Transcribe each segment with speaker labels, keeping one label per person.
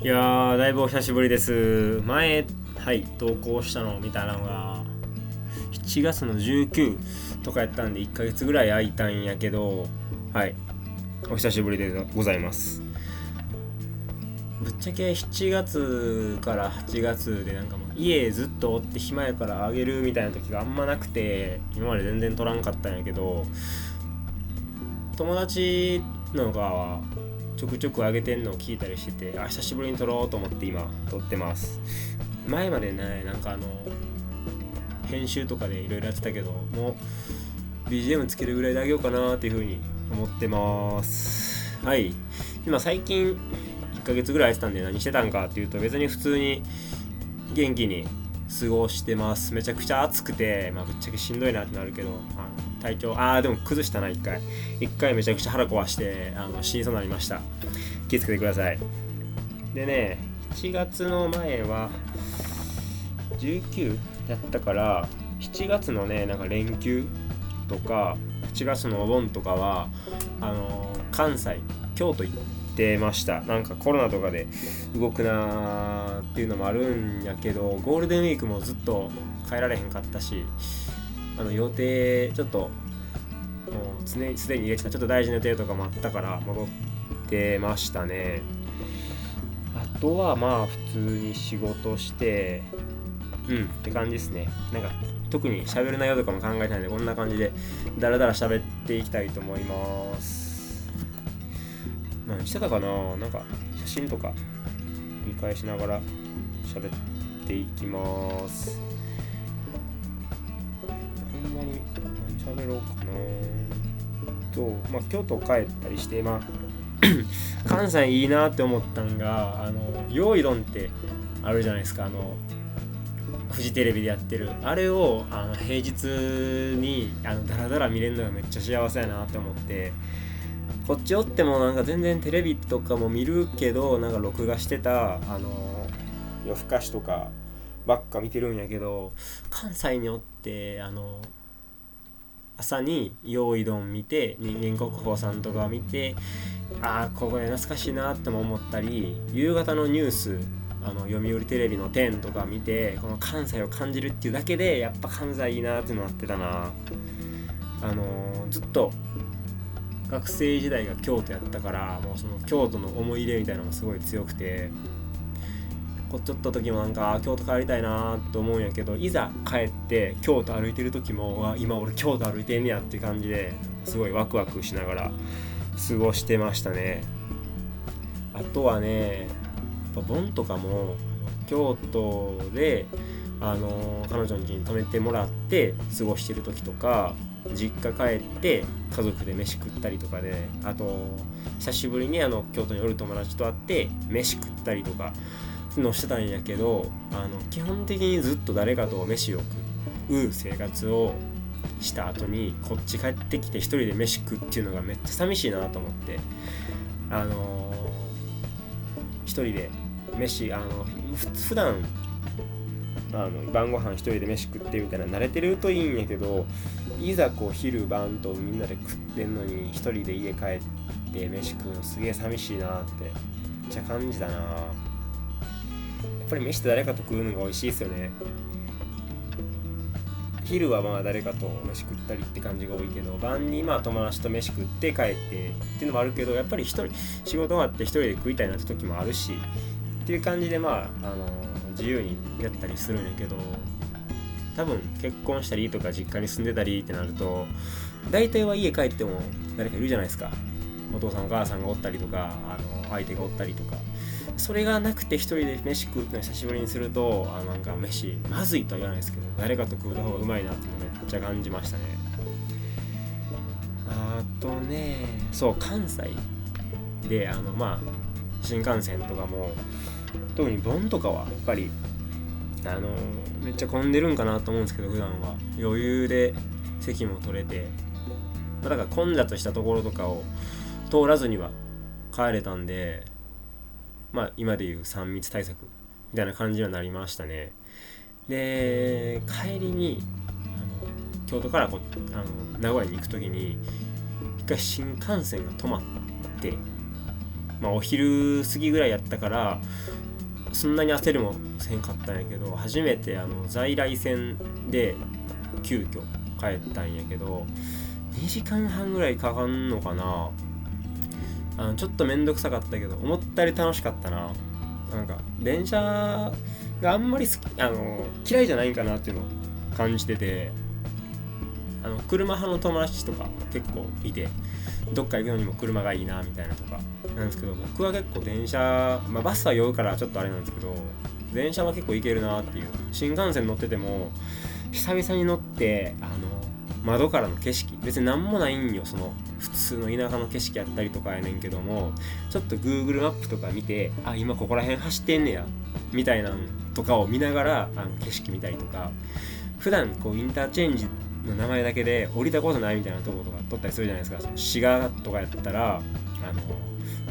Speaker 1: いやーだいぶお久しぶりです。前はい投稿したのを見たのが7月の19とかやったんで1ヶ月ぐらい空いたんやけどはいお久しぶりでございます。ぶっちゃけ7月から8月でなんかもう家ずっとおって暇やからあげるみたいな時があんまなくて今まで全然取らんかったんやけど友達の側はちょくちょく上げてんのを聞いたりしててあ久しぶりに撮ろうと思って今撮ってます。前までねなんかあの編集とかでいろいろやってたけどもう BGM つけるぐらいであげようかなっていうふうに思ってます。はい。今最近1ヶ月ぐらいやってたんで何してたんかっていうと別に普通に元気に過ごしてます。めちゃくちゃ暑くて、まあ、ぶっちゃけしんどいなってなるけどあの体調。ああでも崩したな1回。1回めちゃくちゃ腹壊してあの死にそうになりました。気をつけてください。でね7月の前は19やったから7月のねなんか連休とか8月のお盆とかはあの関西京都行ってました。なんかコロナとかで動くなーっていうのもあるんやけどゴールデンウィークもずっと帰られへんかったしあの予定ちょっともう常にすでに入れてたちょっと大事な予定とかもあったから戻ってましたね。あとはまあ普通に仕事してうん。って感じですね。なんか特に喋る内容とかも考えたいのでこんな感じでダラダラ喋っていきたいと思います。何してたかな？なんか写真とか見返しながら喋っていきます喋ろうかな。とまあ京都帰ったりしてまあ 関西いいなって思ったんがあの用意どんってあるじゃないですか。あのフジテレビでやってる。あれをあの平日にあのダラダラ見れるのがめっちゃ幸せやなって思ってこっちおってもなんか全然テレビとかも見るけどなんか録画してたあの夜更かしとかばっか見てるんやけど関西におってあの朝に「用意どん」見て人間国宝さんとか見てああここで懐かしいなっても思ったり夕方のニュースあの読売テレビの「10」とか見てこの関西を感じるっていうだけでやっぱ関西いいなってなってたな。あのずっと学生時代が京都やったからもうその京都の思い入れみたいなのもすごい強くてこっちおった時もなんか京都帰りたいなと思うんやけどいざ帰って京都歩いてる時も今俺京都歩いてんねやっていう感じですごいワクワクしながら過ごしてましたね。あとはねやっぱ盆とかも京都であの彼女の家に泊めてもらって過ごしてる時とか実家帰って家族で飯食ったりとかであと久しぶりにあの京都におる友達と会って飯食ったりとかのしてたんやけどあの基本的にずっと誰かと飯を食う生活をした後にこっち帰ってきて一人で飯食うっていうのがめっちゃ寂しいなと思ってあの一人で飯あの普段あの晩ご飯一人で飯食ってみたいな慣れてるといいんやけどいざこう昼晩とみんなで食ってんのに一人で家帰って飯食うのすげえ寂しいなってめっちゃ感じだな。ぱり飯って誰かと食うのが美味しいですよね。昼はまあ誰かと飯食ったりって感じが多いけど晩にまあ友達と飯食って帰ってっていうのもあるけどやっぱり一人仕事終わって一人で食いたいなって時もあるしっていう感じでまああの自由にやったりするんやけど多分結婚したりとか実家に住んでたりってなると大体は家帰っても誰かいるじゃないですか。お父さんお母さんがおったりとかあの相手がおったりとか。それがなくて一人で飯食うっての久しぶりにするとあなんか飯まずいとは言わないですけど誰かと食うた方がうまいなっていうのめっちゃ感じましたね。あとねそう関西であのまあ新幹線とかも特に盆とかはやっぱりあのめっちゃ混んでるんかなと思うんですけど普段は。余裕で席も取れて、だから混雑したところとかを通らずには帰れたんでまあ今でいう3密対策みたいな感じにはなりましたね。で帰りにあの京都からこあの名古屋に行く時に一回新幹線が止まってまあお昼過ぎぐらいやったからそんなに焦るもせんかったんやけど初めてあの在来線で急遽帰ったんやけど2時間半ぐらいかかんのかな。あのちょっと面倒くさかったけど思ったより楽しかったな。なんか電車があんまり好きあの嫌いじゃないんかなっていうのを感じててあの車派の友達とか結構いてどっか行くのにも車がいいなみたいなとかなんですけど僕は結構電車、まあ、バスは酔うからちょっとあれなんですけど電車は結構行けるなっていう新幹線乗ってても久々に乗ってあの窓からの景色別に何もないんよその普通の田舎の景色やったりとかやねんけどもちょっと Google マップとか見てあ今ここら辺走ってんねやみたいなんとかを見ながらあの景色見たりとか普段こうインターチェンジの名前だけで降りたことないみたいなとことか撮ったりするじゃないですか。滋賀とかやったらあの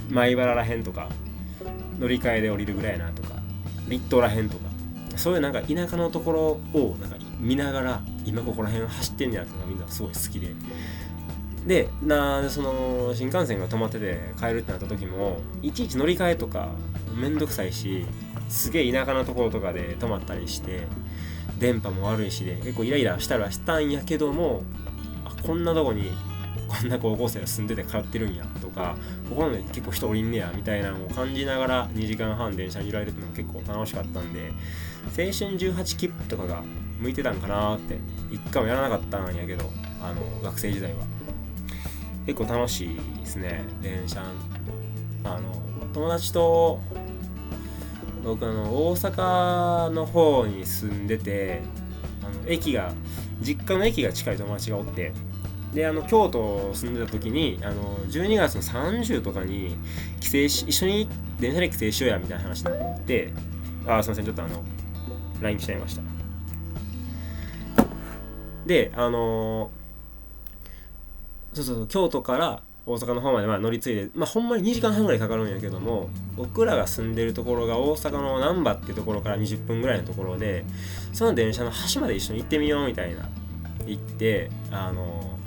Speaker 1: 米原らへんとか乗り換えで降りるぐらいなとか立東らへんとか。そういうなんか田舎のところをなんか見ながら今ここら辺走ってんねやっていうのがみんなすごい好きで。でなその新幹線が止まってて帰るってなった時もいちいち乗り換えとかめんどくさいしすげえ田舎のところとかで止まったりして電波も悪いしで結構イライラしたらしたんやけどもあこんなとこにこんな高校生が住んでて通ってるんやとかここまで結構人おりんねやみたいなのを感じながら2時間半電車に揺られるってのも結構楽しかったんで青春18切符とかが向いてたんかなって一回もやらなかったんやけどあの学生時代は。結構楽しいですね電車。あの友達と僕あの大阪の方に住んでてあの駅が実家の駅が近い友達がおってであの京都住んでた時にあの12月の30とかに帰省し一緒に電車で帰省しようやみたいな話になってあすいませんちょっとあの LINE しちゃいました。であのそうそう京都から大阪の方までまあ乗り継いで、まあ、ほんまに2時間半ぐらいかかるんやけども僕らが住んでるところが大阪の難波っていうところから20分ぐらいのところでその電車の端まで一緒に行ってみようみたいな行ってあの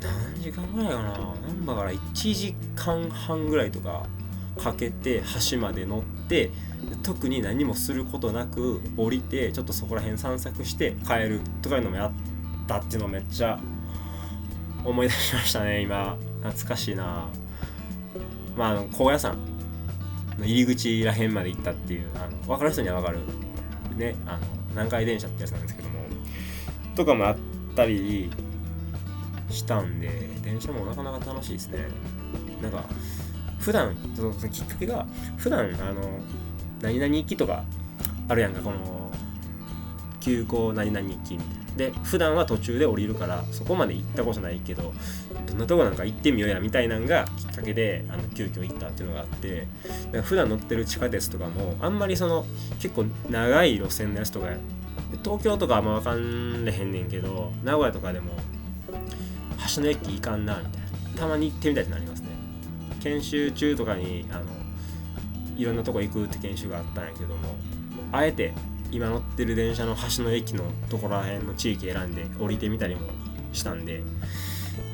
Speaker 1: 何時間ぐらいかな難波から1時間半ぐらいとかかけて端まで乗って特に何もすることなく降りてちょっとそこら辺散策して帰るとかいうのもやったっていうのをめっちゃ思い出しましたね今。懐かしいな。まああの高野山の入り口らへんまで行ったっていうあの分かる人には分かる。ねあの南海電車ってやつなんですけども。とかもあったりしたんで電車もなかなか楽しいですね。なんか普段そのきっかけが普段あの何々行きとかあるやんかこの急行何々行きみたいな。で普段は途中で降りるからそこまで行ったことないけどどんなとこなんか行ってみようやみたいなんがきっかけであの急遽行ったっていうのがあってだから普段乗ってる地下鉄とかもあんまりその結構長い路線のやつとか東京とかあんま分かんれへんねんけど名古屋とかでも橋の駅行かんなみたいなたまに行ってみたいってなりますね。研修中とかにあのいろんなとこ行くって研修があったんやけどもあえて今乗ってる電車の端の駅のところら辺の地域選んで降りてみたりもしたんで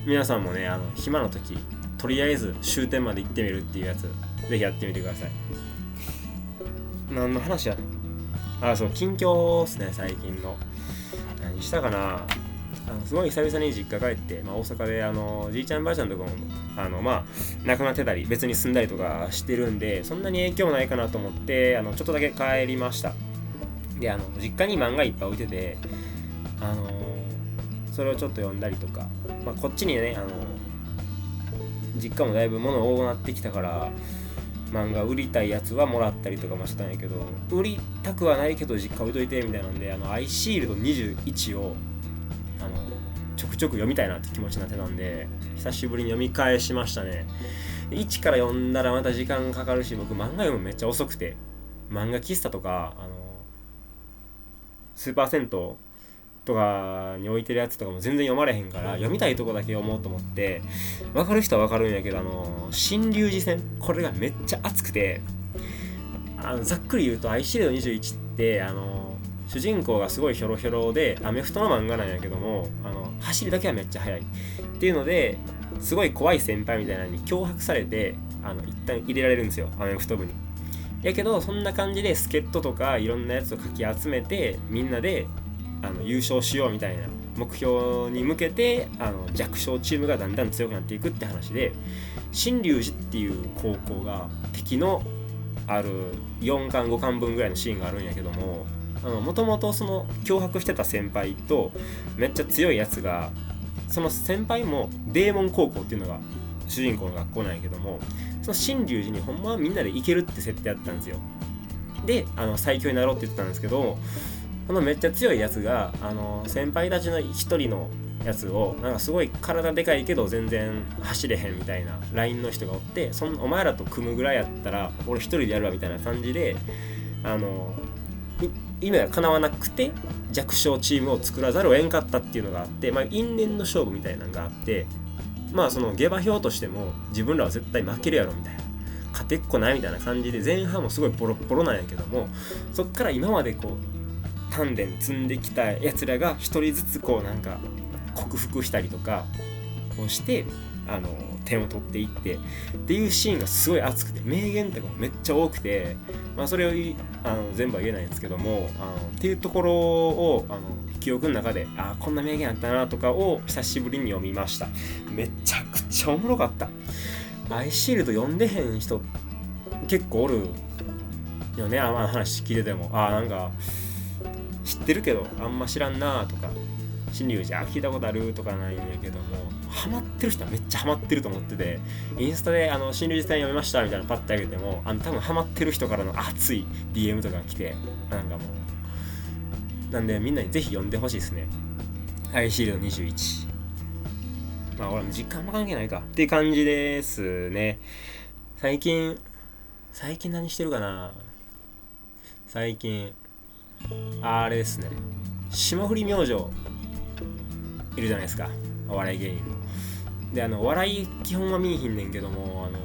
Speaker 1: 皆さんもねあの暇の時とりあえず終点まで行ってみるっていうやつぜひやってみてください。何の話や？あそう近況っすね最近の。何したかな？あのすごい久々に実家帰って、まあ、大阪であのじいちゃんばあちゃんとかもあの、まあ、亡くなってたり別に住んだりとかしてるんでそんなに影響ないかなと思ってあのちょっとだけ帰りました。であの実家に漫画いっぱい置いててあのそれをちょっと読んだりとか、まあ、こっちにねあの実家もだいぶ物多くなってきたから漫画売りたいやつはもらったりとかもしたんやけど売りたくはないけど実家置いといてみたいなんであのアイシールド21をあのちょくちょく読みたいなって気持ちになってたんで久しぶりに読み返しましたね。1から読んだらまた時間かかるし僕漫画読むめっちゃ遅くて漫画喫茶とかあのスーパー銭湯とかに置いてるやつとかも全然読まれへんから読みたいとこだけ読もうと思って分かる人は分かるんやけどあの新龍寺戦これがめっちゃ熱くてあのざっくり言うと「アイシールド21」ってあの主人公がすごいヒョロヒョロでアメフトの漫画なんやけどもあの走りだけはめっちゃ速い。っていうのですごい怖い先輩みたいなのに脅迫されてあの一旦入れられるんですよアメフト部に。やけどそんな感じで助っ人とかいろんなやつをかき集めてみんなであの優勝しようみたいな目標に向けてあの弱小チームがだんだん強くなっていくって話で新龍寺っていう高校が敵のある4巻5巻分ぐらいのシーンがあるんやけどももともとその脅迫してた先輩とめっちゃ強いやつがその先輩もデーモン高校っていうのが主人公の学校なんやけどもその新龍寺にほんまはみんなで行けるって設定やったんですよ。であの最強になろうって言ってたんですけどこのめっちゃ強いやつがあの先輩たちの一人のやつをなんかすごい体でかいけど全然走れへんみたいな LINE の人がおってそんお前らと組むぐらいやったら俺一人でやるわみたいな感じであの夢が叶わなくて弱小チームを作らざるを得んかったっていうのがあって、まあ、因縁の勝負みたいなのがあってまあその下馬評としても自分らは絶対負けるやろみたいな勝てっこないみたいな感じで前半もすごいボロボロなんやけどもそっから今までこう鍛錬積んできたやつらが一人ずつこうなんか克服したりとかをしてあの点を取っていってっていうシーンがすごい熱くて名言とかもめっちゃ多くて、まあ、それをあの全部は言えないんですけどもあのっていうところをあの記憶の中であこんな名言あったなとかを久しぶりに読みました。めちゃくちゃおもろかった。アイシールド読んでへん人結構おるよねあの話聞いてても。あなんか知ってるけどあんま知らんなとか新竜寺聞いたことあるとかないんやけども。ハマってる人はめっちゃハマってると思っててインスタであの新竜寺さん読みましたみたいなパッてあげてもあの多分ハマってる人からの熱い DM とか来てなんかもう。なんでみんなにぜひ読んでほしいですね。アイシールド21まあ俺も時間も関係ないか。っていう感じですね。最近最近何してるかな。最近あれですね。霜降り明星いるじゃないですか。お笑い芸人の。であの笑い基本は見いひんねんけどもあの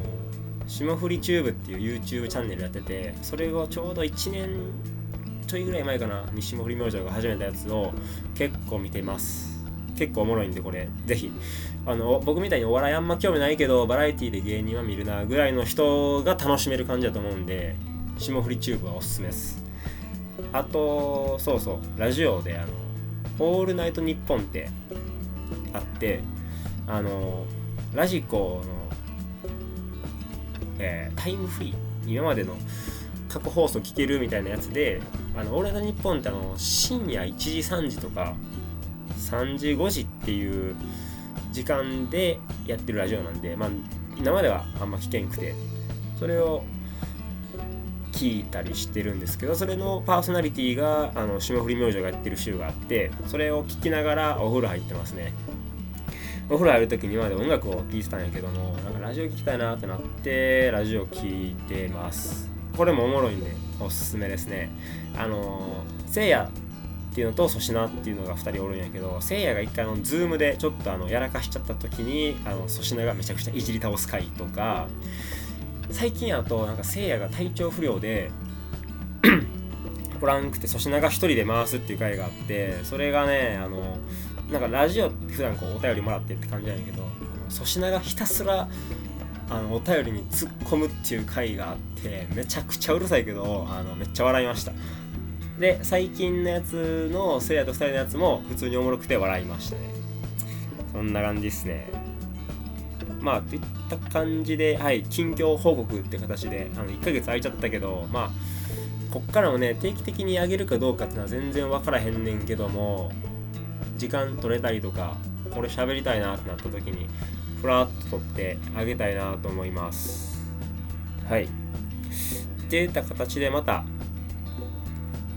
Speaker 1: 霜降りチューブっていう YouTube チャンネルやっててそれをちょうど1年ちょいぐらい前かなに霜降り明星が始めたやつを結構見てます。結構おもろいんでこれ。ぜひ。あの僕みたいにお笑いあんま興味ないけどバラエティで芸人は見るなぐらいの人が楽しめる感じだと思うんで霜降りチューブはおすすめです。あとそうそうラジオであの「オールナイトニッポン」ってあってあのラジコの、えー、タイムフリー今までの過去放送聞けるみたいなやつで「あのオールナイトニッポン」ってあの深夜1時3時とか3時5時っていう時間でやってるラジオなんで、まあ、生ではあんま聞けんくてそれを聞いたりしてるんですけどそれのパーソナリティがあの霜降り明星がやってる週があってそれを聞きながらお風呂入ってますね。お風呂入る時に今まで音楽を聴いてたんやけどもなんかラジオ聴きたいなってなってラジオ聴いてます。これもおもろいんでおすすめですね。あのせいやっていうのと粗品っていうのが2人おるんやけどせいやが一回のズームでちょっとあのやらかしちゃった時にあの粗品がめちゃくちゃいじり倒す回とか最近やとなんかせいやが体調不良で おらんくて粗品が1人で回すっていう回があってそれがねあのなんかラジオって普段こうお便りもらってるって感じなんやけど粗品がひたすらあのお便りに突っ込むっていう回があってめちゃくちゃうるさいけどあのめっちゃ笑いました。で最近のやつのせいやと2人のやつも普通におもろくて笑いましたね。そんな感じですね。まあといった感じではい近況報告って形であの1ヶ月空いちゃったけどまあこっからもね定期的にあげるかどうかっていうのは全然分からへんねんけども時間取れたりとかこれ喋りたいなってなった時にふらっと撮ってあげたいなと思います。はい。っていった形でまた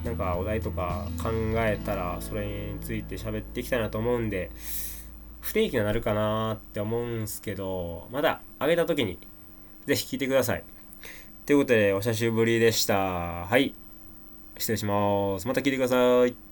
Speaker 1: なんかお題とか考えたらそれについて喋っていきたいなと思うんで不定期になるかなって思うんすけどまだあげた時にぜひ聞いてください。ということでお久しぶりでした。はい。失礼します。また聞いてください